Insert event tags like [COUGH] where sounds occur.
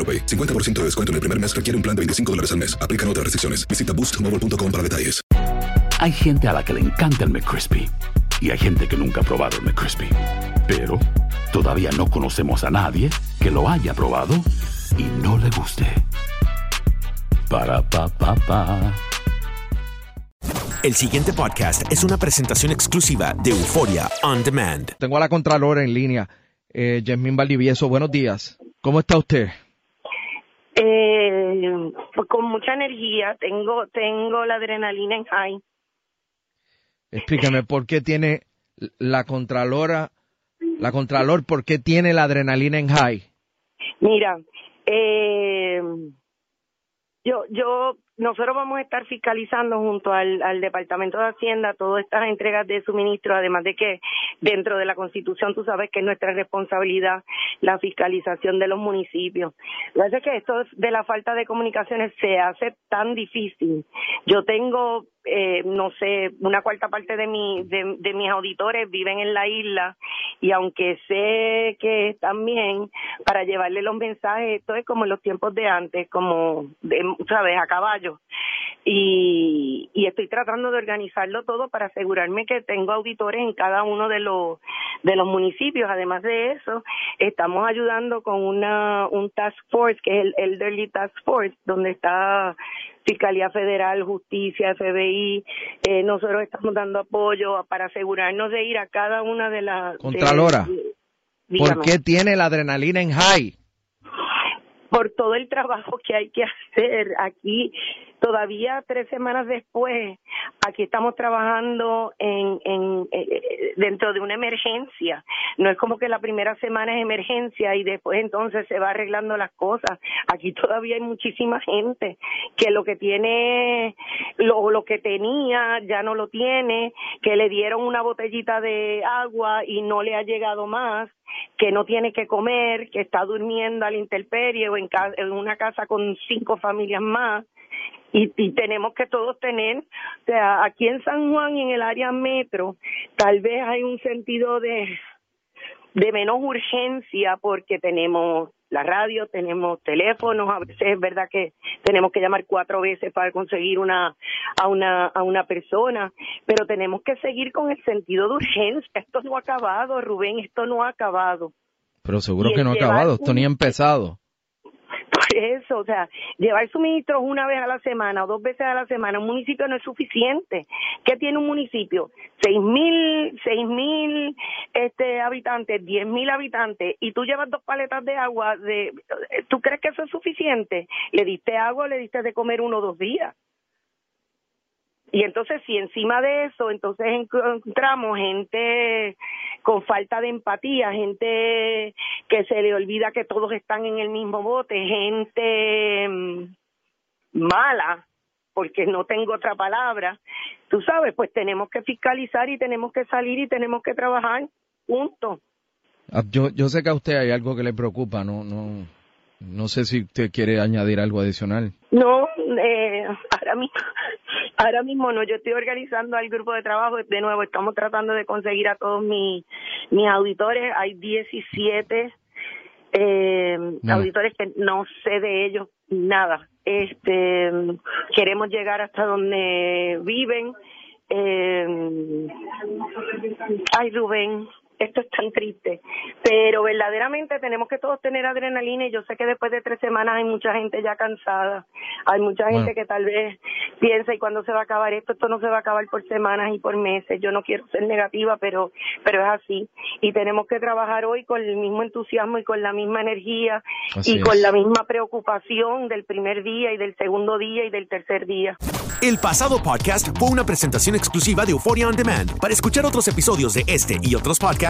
AroPay. 50% de descuento en el primer mes requiere un plan de 25 dólares al mes. Aplican otras restricciones. Visita boostmobile.com para detalles. Hay gente a la que le encanta el McCrispy y hay gente que nunca ha probado el McCrispy. Pero todavía no conocemos a nadie que lo haya probado y no le guste. Para pa pa pa. El siguiente podcast es una presentación exclusiva de Euforia On Demand. Tengo a la Contralora en línea, eh, Yasmín Valdivieso. Buenos días. ¿Cómo está usted? Eh, pues con mucha energía, tengo tengo la adrenalina en high. Explíqueme por qué tiene la Contralora, la Contralor, por qué tiene la adrenalina en high. Mira, eh, yo yo nosotros vamos a estar fiscalizando junto al, Departamento de Hacienda todas estas entregas de suministro, además de que dentro de la Constitución tú sabes que es nuestra responsabilidad la fiscalización de los municipios. Lo que es que esto de la falta de comunicaciones se hace tan difícil. Yo tengo eh, no sé, una cuarta parte de, mi, de, mis auditores viven en la isla y aunque sé que bien, para llevarle los mensajes, esto es como en los tiempos de antes, como, de, ¿sabes?, a caballo. Y, y estoy tratando de organizarlo todo para asegurarme que tengo auditores en cada uno de los de los municipios. Además de eso, estamos ayudando con una un task force que es el Elderly Task Force, donde está Fiscalía Federal, Justicia, FBI. Eh, nosotros estamos dando apoyo para asegurarnos de ir a cada una de las. Contralora, de- ¿por qué tiene la adrenalina en high? Por todo el trabajo que hay que hacer aquí. Todavía tres semanas después, aquí estamos trabajando en, en eh, dentro de una emergencia. No es como que la primera semana es emergencia y después entonces se va arreglando las cosas. Aquí todavía hay muchísima gente que lo que tiene, lo, lo que tenía ya no lo tiene, que le dieron una botellita de agua y no le ha llegado más que no tiene que comer, que está durmiendo a la intemperie o en, una casa con cinco familias más. Y, y tenemos que todos tener, o sea, aquí en San Juan en el área metro, tal vez hay un sentido de, de menos urgencia porque tenemos la radio, tenemos teléfonos, a veces es verdad que tenemos que llamar cuatro veces para conseguir una a una a una persona, pero tenemos que seguir con el sentido de urgencia. Esto no ha acabado, Rubén, esto no ha acabado. Pero seguro Y que no ha acabado, esto ni ha empezado. Eso, o sea, llevar suministros una vez a la semana o dos veces a la semana un municipio no es suficiente. ¿Qué tiene un municipio? Seis mil, seis mil este, habitantes, diez mil habitantes, y tú llevas dos paletas de agua, de, ¿tú crees que eso es suficiente? ¿Le diste agua o le diste de comer uno o dos días? Y entonces, si encima de eso, entonces encontramos gente con falta de empatía, gente que se le olvida que todos están en el mismo bote, gente mm, mala, porque no tengo otra palabra, tú sabes, pues tenemos que fiscalizar y tenemos que salir y tenemos que trabajar, punto. Ah, Yo, yo sé que a usted hay algo que le preocupa, no, no, no sé si usted quiere añadir algo adicional. No, eh, ahora mismo, [LAUGHS] ahora mismo no. Yo estoy organizando al grupo de trabajo. De nuevo, estamos tratando de conseguir a todos mis, mis auditores. Hay 17 eh, No. auditores que no sé de ellos nada. este queremos llegar hasta donde viven eh, ay Rubén esto es tan triste, pero verdaderamente tenemos que todos tener adrenalina y yo sé que después de tres semanas hay mucha gente ya cansada, hay mucha gente que tal vez piensa y cuándo se va a acabar esto, esto no se va a acabar por semanas y por meses, yo no quiero ser negativa, pero, pero es así y tenemos que trabajar hoy con el mismo entusiasmo y con la misma energía y con la misma preocupación del primer día y del segundo día y del tercer día. El pasado podcast fue una presentación exclusiva de Euphoria On Demand. Para escuchar otros episodios de este y otros podcasts,